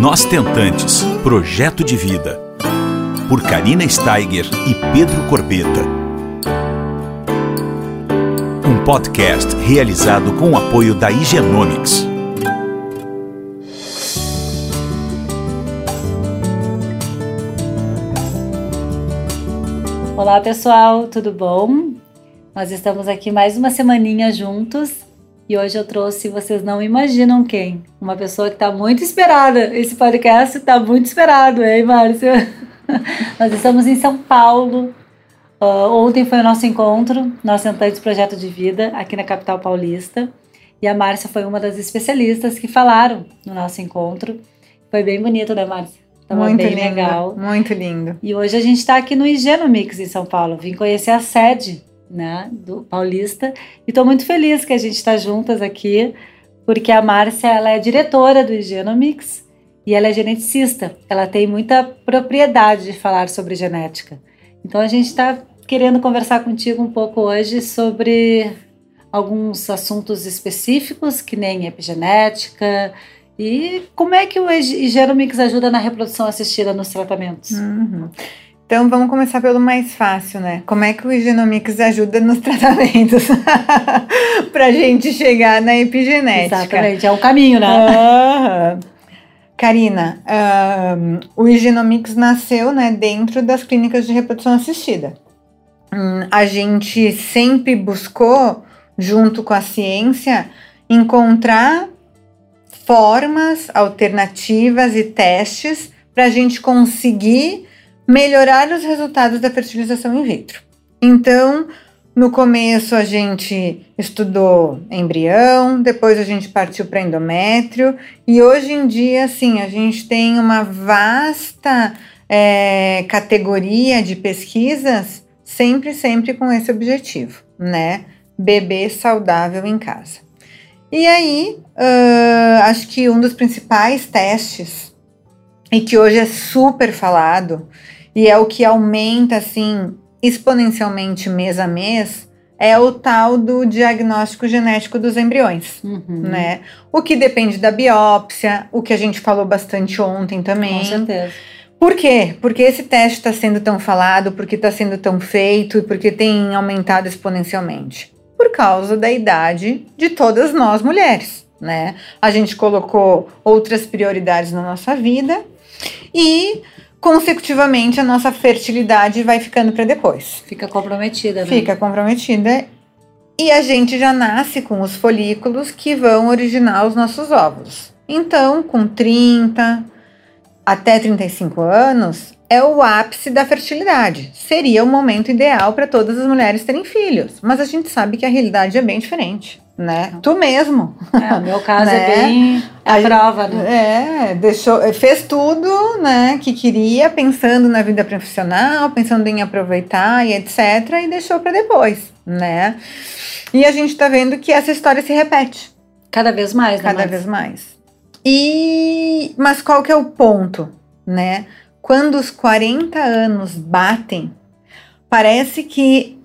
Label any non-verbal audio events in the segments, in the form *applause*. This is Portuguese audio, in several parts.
Nós Tentantes Projeto de Vida. Por Karina Steiger e Pedro Corbeta. Um podcast realizado com o apoio da Higienomics. Olá pessoal, tudo bom? Nós estamos aqui mais uma semaninha juntos e hoje eu trouxe, vocês não imaginam quem, uma pessoa que está muito esperada. Esse podcast está muito esperado, hein, Márcia? *laughs* Nós estamos em São Paulo. Uh, ontem foi o nosso encontro, nosso Antantes Projeto de Vida, aqui na capital paulista. E a Márcia foi uma das especialistas que falaram no nosso encontro. Foi bem bonito, né, Márcia? Tava muito bem lindo, legal. Muito lindo. E hoje a gente está aqui no Higienomics em São Paulo. Vim conhecer a sede né, do Paulista. E estou muito feliz que a gente está juntas aqui, porque a Márcia ela é diretora do Higienomics e ela é geneticista. Ela tem muita propriedade de falar sobre genética. Então a gente está querendo conversar contigo um pouco hoje sobre alguns assuntos específicos, que nem epigenética, e como é que o Higienomics ajuda na reprodução assistida nos tratamentos? Uhum. Então vamos começar pelo mais fácil, né? Como é que o Genomics ajuda nos *laughs* tratamentos *laughs* para a gente chegar na epigenética? Exatamente, é o caminho, né? Uhum. Karina, um, o Genomics nasceu né, dentro das clínicas de reprodução assistida. Hum, a gente sempre buscou, junto com a ciência, encontrar formas alternativas e testes para a gente conseguir melhorar os resultados da fertilização in vitro. Então, no começo a gente estudou embrião, depois a gente partiu para endométrio e hoje em dia, sim, a gente tem uma vasta é, categoria de pesquisas, sempre, sempre com esse objetivo, né? Bebê saudável em casa. E aí, uh, acho que um dos principais testes, e que hoje é super falado, e é o que aumenta assim exponencialmente mês a mês, é o tal do diagnóstico genético dos embriões, uhum. né? O que depende da biópsia, o que a gente falou bastante ontem também. Com certeza. Por quê? Porque esse teste está sendo tão falado, porque está sendo tão feito e porque tem aumentado exponencialmente? Por causa da idade de todas nós mulheres, né? A gente colocou outras prioridades na nossa vida e consecutivamente a nossa fertilidade vai ficando para depois. Fica comprometida, né? Fica comprometida. E a gente já nasce com os folículos que vão originar os nossos óvulos. Então, com 30 até 35 anos, é o ápice da fertilidade. Seria o momento ideal para todas as mulheres terem filhos. Mas a gente sabe que a realidade é bem diferente né? Tu mesmo. É, o meu caso é *laughs* né? é bem a, prova, né? É, deixou, fez tudo, né, que queria, pensando na vida profissional, pensando em aproveitar e etc, e deixou para depois, né? E a gente tá vendo que essa história se repete. Cada vez mais, né? Cada vez mais. E mas qual que é o ponto, né? Quando os 40 anos batem, parece que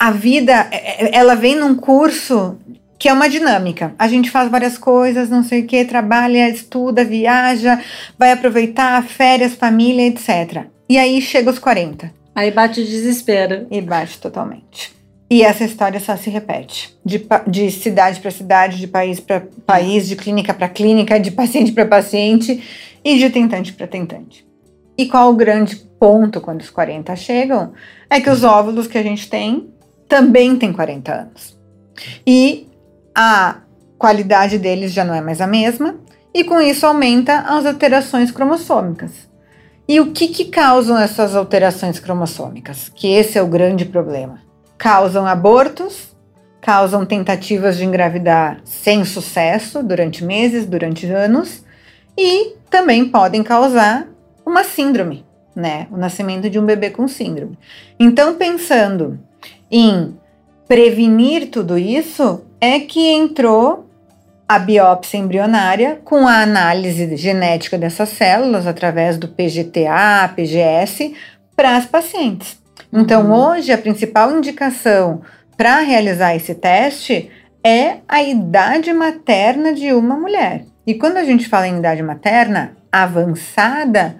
a vida, é, é, ela vem num curso que é uma dinâmica. A gente faz várias coisas, não sei o que, trabalha, estuda, viaja, vai aproveitar férias, família, etc. E aí chega os 40. Aí bate o desespero. E bate totalmente. E essa história só se repete. De, de cidade para cidade, de país para país, de clínica para clínica, de paciente para paciente e de tentante para tentante. E qual o grande ponto quando os 40 chegam? É que os óvulos que a gente tem também tem 40 anos. E a qualidade deles já não é mais a mesma, e com isso aumenta as alterações cromossômicas. E o que, que causam essas alterações cromossômicas? Que esse é o grande problema. Causam abortos, causam tentativas de engravidar sem sucesso durante meses, durante anos, e também podem causar uma síndrome, né? O nascimento de um bebê com síndrome. Então, pensando em prevenir tudo isso, é que entrou a biópsia embrionária com a análise genética dessas células através do PGTA, PGS, para as pacientes. Então, uhum. hoje, a principal indicação para realizar esse teste é a idade materna de uma mulher. E quando a gente fala em idade materna, avançada,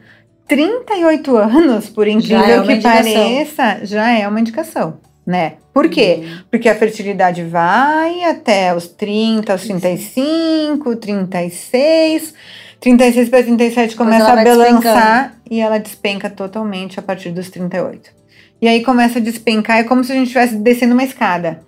38 anos, por incrível é que indicação. pareça, já é uma indicação, né? Por quê? Uhum. Porque a fertilidade vai até os 30, os 35, 36. 36 para 37 começa a balançar e ela despenca totalmente a partir dos 38. E aí começa a despencar, é como se a gente estivesse descendo uma escada.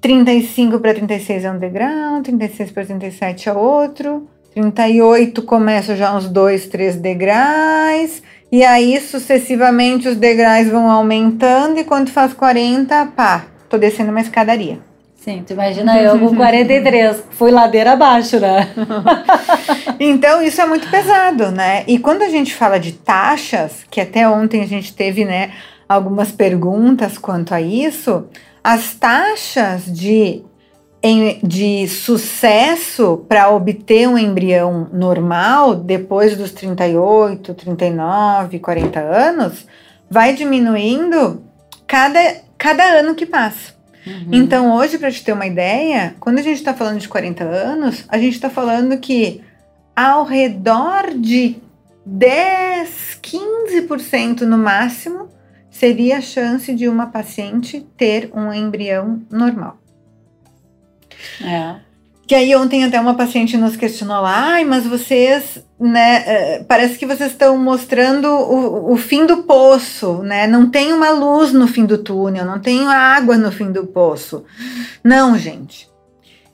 35 para 36 é um degrau, 36 para 37 é outro, 38 começa já uns 2, 3 degraus, e aí sucessivamente os degraus vão aumentando, e quando faz 40, pá, tô descendo uma escadaria. Sim, tu imagina eu com *laughs* 43, fui ladeira abaixo, né? *laughs* Então, isso é muito pesado, né? E quando a gente fala de taxas, que até ontem a gente teve, né, algumas perguntas quanto a isso, as taxas de, de sucesso para obter um embrião normal depois dos 38, 39, 40 anos vai diminuindo cada, cada ano que passa. Então, hoje, para te ter uma ideia, quando a gente está falando de 40 anos, a gente está falando que ao redor de 10, 15% no máximo seria a chance de uma paciente ter um embrião normal. É. Que aí ontem até uma paciente nos questionou lá, ai, mas vocês, né, eh, parece que vocês estão mostrando o, o fim do poço, né? Não tem uma luz no fim do túnel, não tem água no fim do poço. Não, gente.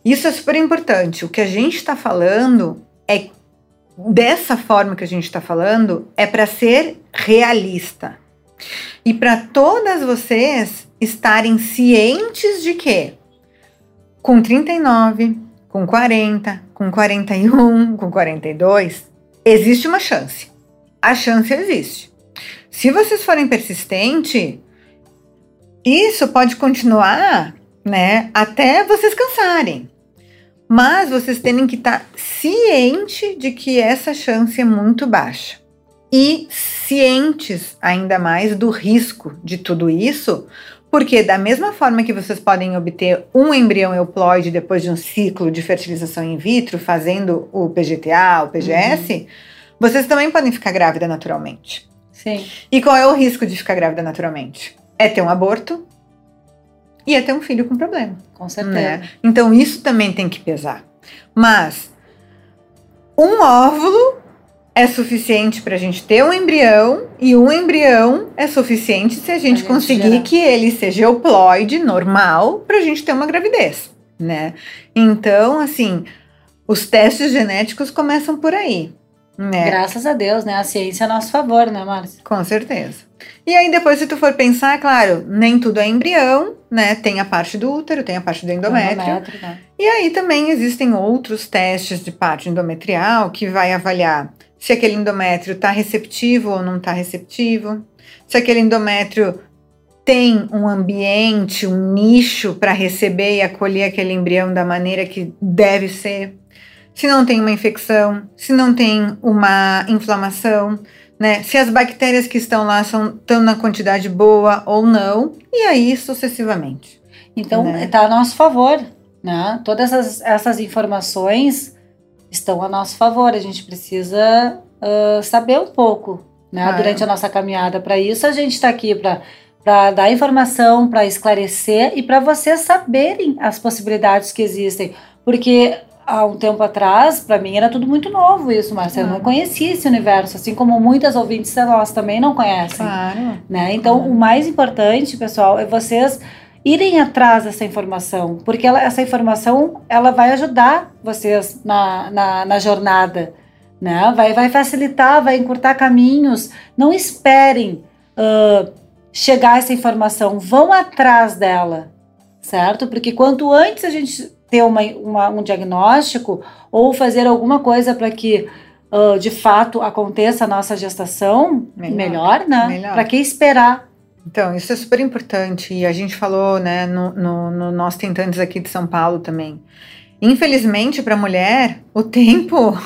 Isso é super importante. O que a gente está falando é dessa forma que a gente está falando é para ser realista e para todas vocês estarem cientes de que com 39, com 40, com 41, com 42, existe uma chance. A chance existe. Se vocês forem persistentes, isso pode continuar, né, até vocês cansarem. Mas vocês têm que estar ciente de que essa chance é muito baixa. E cientes ainda mais do risco de tudo isso, porque da mesma forma que vocês podem obter um embrião euploide depois de um ciclo de fertilização in vitro, fazendo o PGTA, o PGS, vocês também podem ficar grávida naturalmente. Sim. E qual é o risco de ficar grávida naturalmente? É ter um aborto e é ter um filho com problema. Com certeza. Né? Então isso também tem que pesar. Mas um óvulo é suficiente para a gente ter um embrião e um embrião é suficiente se a gente gente conseguir gerar. que ele seja euploide normal para a gente ter uma gravidez, né? Então, assim, os testes genéticos começam por aí, né? Graças a Deus, né? A ciência é a nosso favor, né, Márcia? Com certeza. E aí depois, se tu for pensar, claro, nem tudo é embrião, né? Tem a parte do útero, tem a parte do endométrio. Endométrio, né? E aí também existem outros testes de parte endometrial que vai avaliar se aquele endométrio está receptivo ou não está receptivo, se aquele endométrio tem um ambiente, um nicho para receber e acolher aquele embrião da maneira que deve ser, se não tem uma infecção, se não tem uma inflamação, né? Se as bactérias que estão lá são estão na quantidade boa ou não, e aí sucessivamente. Então, Né? está a nosso favor, né? Todas essas, essas informações estão a nosso favor. A gente precisa ah, saber um pouco, né? Durante a nossa caminhada. Para isso, a gente está aqui para dar informação, para esclarecer e para vocês saberem as possibilidades que existem. Porque há um tempo atrás, para mim, era tudo muito novo isso, Marcia. Eu não Claro. conhecia esse universo, assim como muitas ouvintes nós também não conhecem Claro. né? Então, Uhum. o mais importante, pessoal, é vocês irem atrás dessa informação, porque ela- essa informação ela vai ajudar vocês na, na, na jornada, né? Vai, vai facilitar, vai encurtar caminhos. Não esperem ah, chegar essa informação, vão atrás dela, certo? Porque quanto antes a gente ter uma, uma- um diagnóstico ou fazer alguma coisa para que ah, de fato aconteça a nossa gestação, Melhor. melhor, né? Melhor. Para que esperar? Então, isso é super importante. E a gente falou, né, no, no, no Nós Tentantes aqui de São Paulo também. Infelizmente, para a mulher, o tempo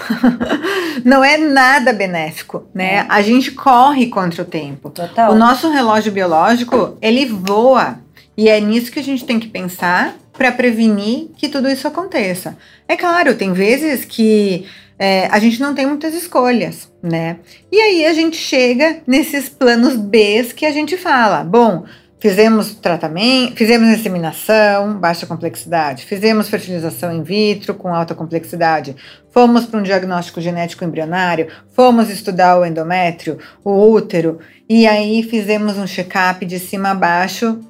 *laughs* não é nada benéfico, né? É. A gente corre contra o tempo. Total. O nosso relógio biológico, ele voa. E é nisso que a gente tem que pensar para prevenir que tudo isso aconteça. É claro, tem vezes que é, a gente não tem muitas escolhas, né? E aí a gente chega nesses planos B que a gente fala, bom, fizemos tratamento, fizemos inseminação, baixa complexidade, fizemos fertilização in vitro com alta complexidade, fomos para um diagnóstico genético embrionário, fomos estudar o endométrio, o útero, e aí fizemos um check-up de cima a baixo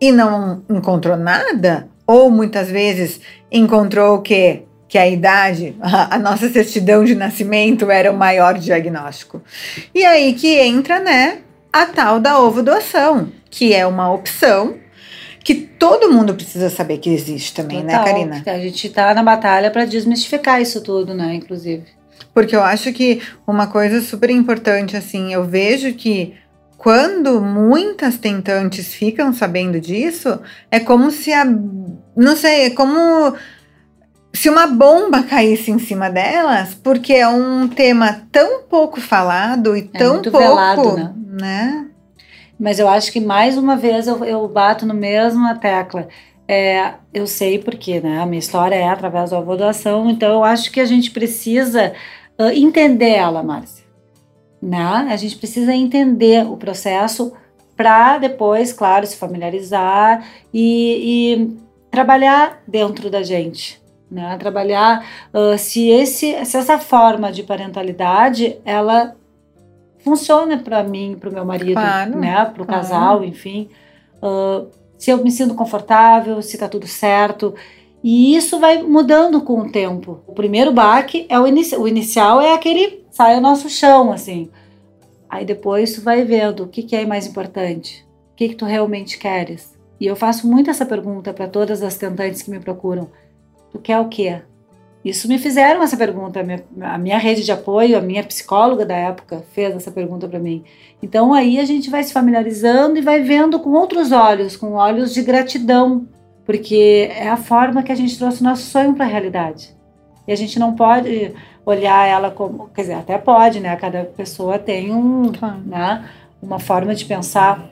e não encontrou nada, ou muitas vezes encontrou o quê? que a idade, *laughs* a nossa certidão de nascimento era o maior diagnóstico. E aí que entra, né, a tal da ovo doação, que é uma opção que todo mundo precisa saber que existe também, né, Total, né, Karina? A gente está na batalha para desmistificar isso tudo, né, inclusive. Porque eu acho que uma coisa super importante, assim, eu vejo que quando muitas tentantes ficam sabendo disso, é como se a. Não sei, é como se uma bomba caísse em cima delas, porque é um tema tão pouco falado e é tão muito pouco. Velado, né? né? Mas eu acho que mais uma vez eu, eu bato no mesmo tecla. É, eu sei porque, né? A minha história é através da avaliação, então eu acho que a gente precisa uh, entender ela, Márcia. Né? A gente precisa entender o processo para depois, claro, se familiarizar e, e trabalhar dentro da gente né? Trabalhar uh, se, esse, se essa forma de parentalidade ela funciona para mim, para o meu marido, claro, né? Para o claro. casal, enfim. Uh, se eu me sinto confortável, se está tudo certo. E isso vai mudando com o tempo. O primeiro baque é o, inici o inicial, é aquele sai o nosso chão, assim. Aí depois tu vai vendo o que, que é mais importante, o que, que tu realmente queres. E eu faço muito essa pergunta para todas as tentantes que me procuram. Tu quer o quê? Isso me fizeram essa pergunta. A minha, a minha, rede de apoio, a minha psicóloga da época fez essa pergunta para mim. Então aí a gente vai se familiarizando e vai vendo com outros olhos, com olhos de gratidão, porque é a forma que a gente trouxe o nosso sonho para a realidade. E a gente não pode olhar ela como, quer dizer, até pode, né? Cada pessoa tem um, claro. né, uma forma de pensar,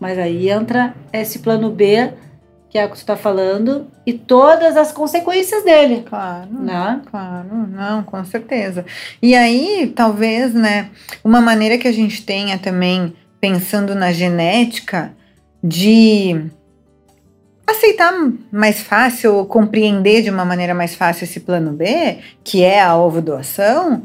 mas aí entra esse plano B que é o que tu está falando, e todas as consequências dele. Claro, né? claro, não, com certeza. E aí, talvez, né, uma maneira que a gente tenha também, pensando na genética, de aceitar mais fácil, ou compreender de uma maneira mais fácil esse plano B, que é a ovo doação,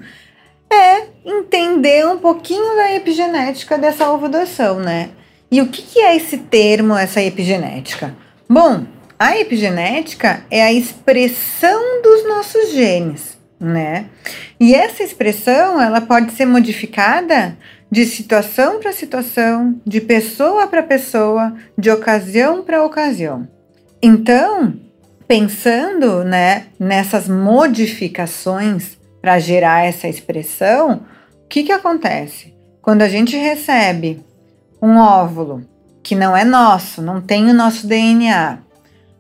é entender um pouquinho da epigenética dessa ovo doação, né? E o que, é esse termo, essa epigenética? Bom, a epigenética é a expressão dos nossos genes, né? E essa expressão, ela pode ser modificada de situação para situação, de pessoa para pessoa, de ocasião para ocasião. Então, pensando, né, nessas modificações para gerar essa expressão, o que que acontece? Quando a gente recebe um óvulo que não é nosso, não tem o nosso DNA,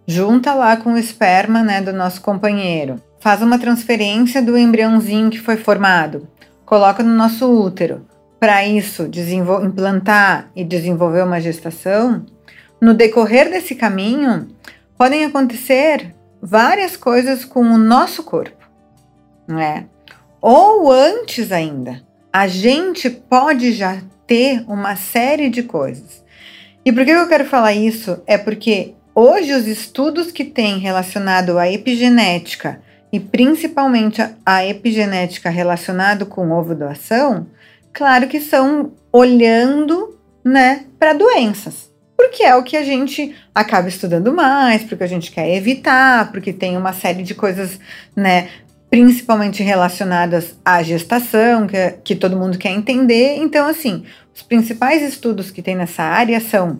junta lá com o esperma né, do nosso companheiro, faz uma transferência do embriãozinho que foi formado, coloca no nosso útero, para isso implantar e desenvolver uma gestação, no decorrer desse caminho podem acontecer várias coisas com o nosso corpo, né? Ou antes ainda, a gente pode já ter uma série de coisas. E por que eu quero falar isso? É porque hoje os estudos que têm relacionado à epigenética e principalmente a epigenética relacionado com ovo doação, claro que são olhando, né, para doenças. Porque é o que a gente acaba estudando mais, porque a gente quer evitar, porque tem uma série de coisas, né, principalmente relacionadas à gestação, que, que todo mundo quer entender. Então, assim, os principais estudos que tem nessa área são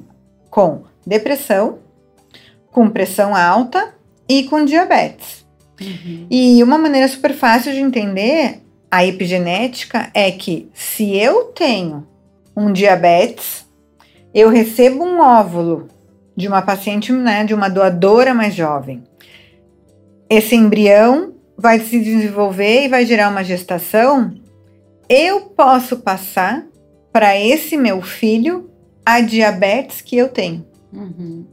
com depressão, com pressão alta e com diabetes. Uhum. E uma maneira super fácil de entender a epigenética é que se eu tenho um diabetes, eu recebo um óvulo de uma paciente, né, de uma doadora mais jovem. Esse embrião vai se desenvolver e vai gerar uma gestação. Eu posso passar para esse meu filho a diabetes que eu tenho. Uhum.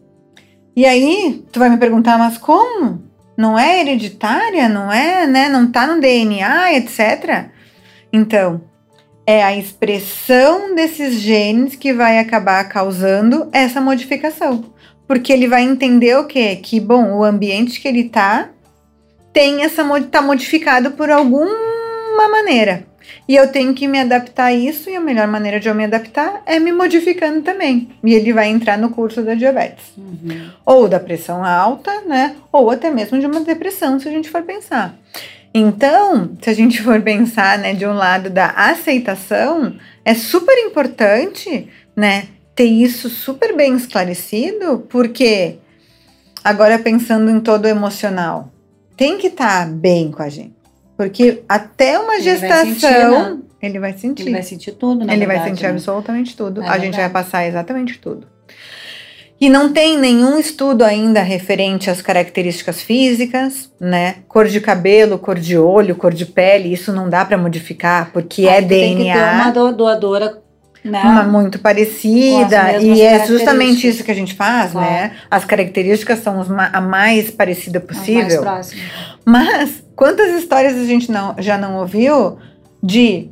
E aí, tu vai me perguntar, mas como? não é hereditária, não é, né? Não tá no DNA, etc. Então, é a expressão desses genes que vai acabar causando essa modificação. Porque ele vai entender o quê? Que, bom, o ambiente que ele tá tem essa tá modificado por alguma maneira. E eu tenho que me adaptar a isso, e a melhor maneira de eu me adaptar é me modificando também. E ele vai entrar no curso da diabetes. Uhum. Ou da pressão alta, né? Ou até mesmo de uma depressão, se a gente for pensar. Então, se a gente for pensar, né, de um lado da aceitação, é super importante, né, ter isso super bem esclarecido, porque agora pensando em todo o emocional, tem que estar tá bem com a gente. Porque até uma ele gestação, vai sentir, né? ele vai sentir. Ele vai sentir tudo, na Ele verdade, vai sentir né? absolutamente tudo. É a verdade. gente vai passar exatamente tudo. E não tem nenhum estudo ainda referente às características físicas, né? Cor de cabelo, cor de olho, cor de pele, isso não dá para modificar, porque é DNA. Tem que ter uma doadora né? Uma muito parecida. E é justamente isso que a gente faz, claro. né? As características são a mais parecida possível. Mais Mas quantas histórias a gente não, já não ouviu de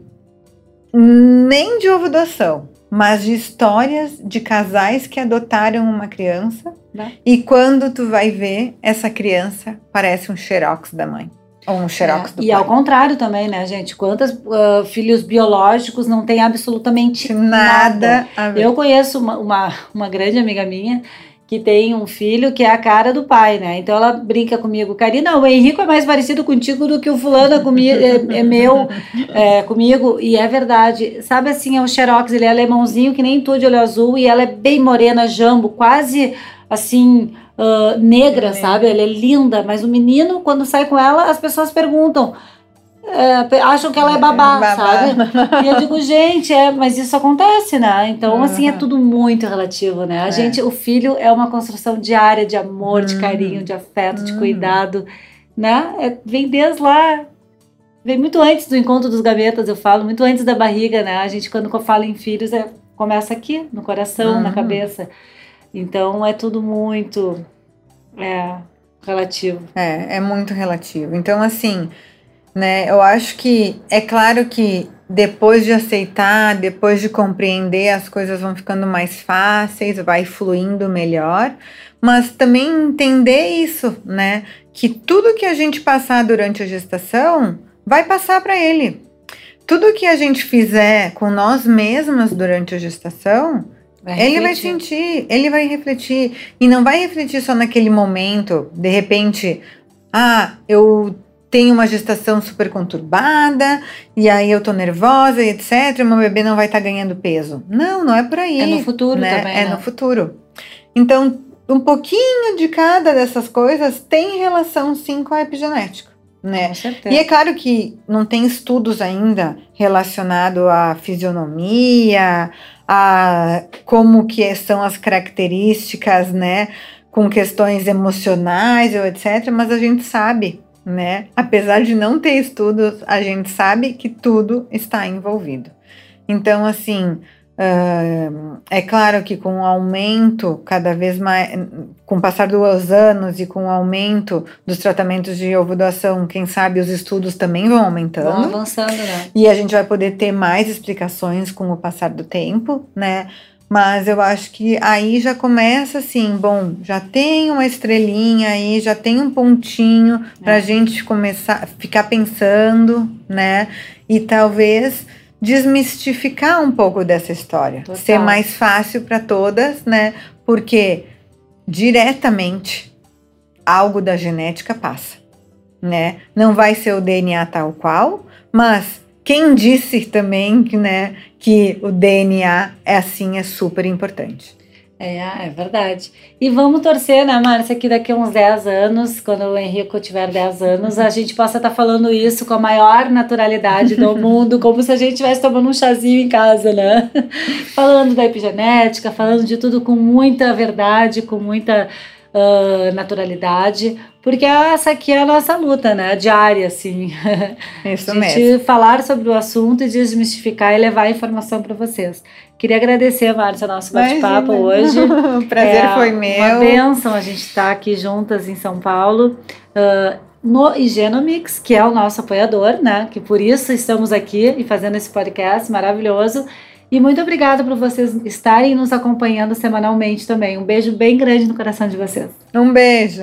nem de ovo doação, mas de histórias de casais que adotaram uma criança né? e quando tu vai ver essa criança parece um xerox da mãe. Um xerox é, do E pai. ao contrário também, né, gente? Quantos uh, filhos biológicos não têm absolutamente nada? nada. Eu conheço uma, uma, uma grande amiga minha que tem um filho que é a cara do pai, né? Então ela brinca comigo, Karina, o Henrico é mais parecido contigo do que o fulano é, comigo, é, é meu é, comigo, e é verdade. Sabe assim, é o Xerox, ele é alemãozinho que nem tu de olho azul, e ela é bem morena, jambo, quase assim, uh, negra, sabe? Ela é linda, mas o menino, quando sai com ela, as pessoas perguntam. É, acham que ela é babá, babá, sabe? E eu digo, gente, é, mas isso acontece, né? Então, uhum. assim, é tudo muito relativo, né? A é. gente, o filho é uma construção diária de amor, uhum. de carinho, de afeto, uhum. de cuidado, né? É, vem desde lá, vem muito antes do encontro dos gavetas, eu falo, muito antes da barriga, né? A gente, quando fala em filhos, é, começa aqui, no coração, na uhum. cabeça. Então é tudo muito é, relativo. É, é muito relativo. Então, assim, né, eu acho que é claro que depois de aceitar, depois de compreender, as coisas vão ficando mais fáceis, vai fluindo melhor, mas também entender isso, né? Que tudo que a gente passar durante a gestação vai passar para ele. Tudo que a gente fizer com nós mesmas durante a gestação Vai ele vai sentir, ele vai refletir. E não vai refletir só naquele momento, de repente, ah, eu tenho uma gestação super conturbada, e aí eu tô nervosa e etc. Meu bebê não vai estar tá ganhando peso. Não, não é por aí. É no futuro né? também. É né? no futuro. Então, um pouquinho de cada dessas coisas tem relação sim com a epigenética. Né? Com certeza. E é claro que não tem estudos ainda relacionado à fisionomia, a como que são as características, né, com questões emocionais ou etc, mas a gente sabe, né, apesar de não ter estudos, a gente sabe que tudo está envolvido. Então, assim, é claro que com o aumento cada vez mais, com o passar dos anos e com o aumento dos tratamentos de ovulação, quem sabe os estudos também vão aumentando. Vão avançando, né? E a gente vai poder ter mais explicações com o passar do tempo, né? Mas eu acho que aí já começa assim, bom, já tem uma estrelinha aí, já tem um pontinho é. para a gente começar, ficar pensando, né? E talvez desmistificar um pouco dessa história, Total. ser mais fácil para todas, né? Porque diretamente algo da genética passa, né? Não vai ser o DNA tal qual, mas quem disse também que, né, que o DNA é assim é super importante. É, é verdade. E vamos torcer, né, Márcia, que daqui a uns 10 anos, quando o Henrico tiver 10 anos, a gente possa estar tá falando isso com a maior naturalidade do *laughs* mundo, como se a gente estivesse tomando um chazinho em casa, né? *laughs* falando da epigenética, falando de tudo com muita verdade, com muita uh, naturalidade, porque essa aqui é a nossa luta, né? Diária, assim. *laughs* Isso a gente mesmo. falar sobre o assunto e desmistificar e levar a informação para vocês. Queria agradecer, Márcia, nosso bate-papo hoje. *laughs* o prazer É foi Uma meu. bênção a gente estar aqui juntas em São Paulo. ah, no Higienomics, que é o nosso apoiador, né? Que por isso estamos aqui e fazendo esse podcast maravilhoso. E muito obrigada por vocês estarem nos acompanhando semanalmente também. Um beijo bem grande no coração de vocês. Um beijo.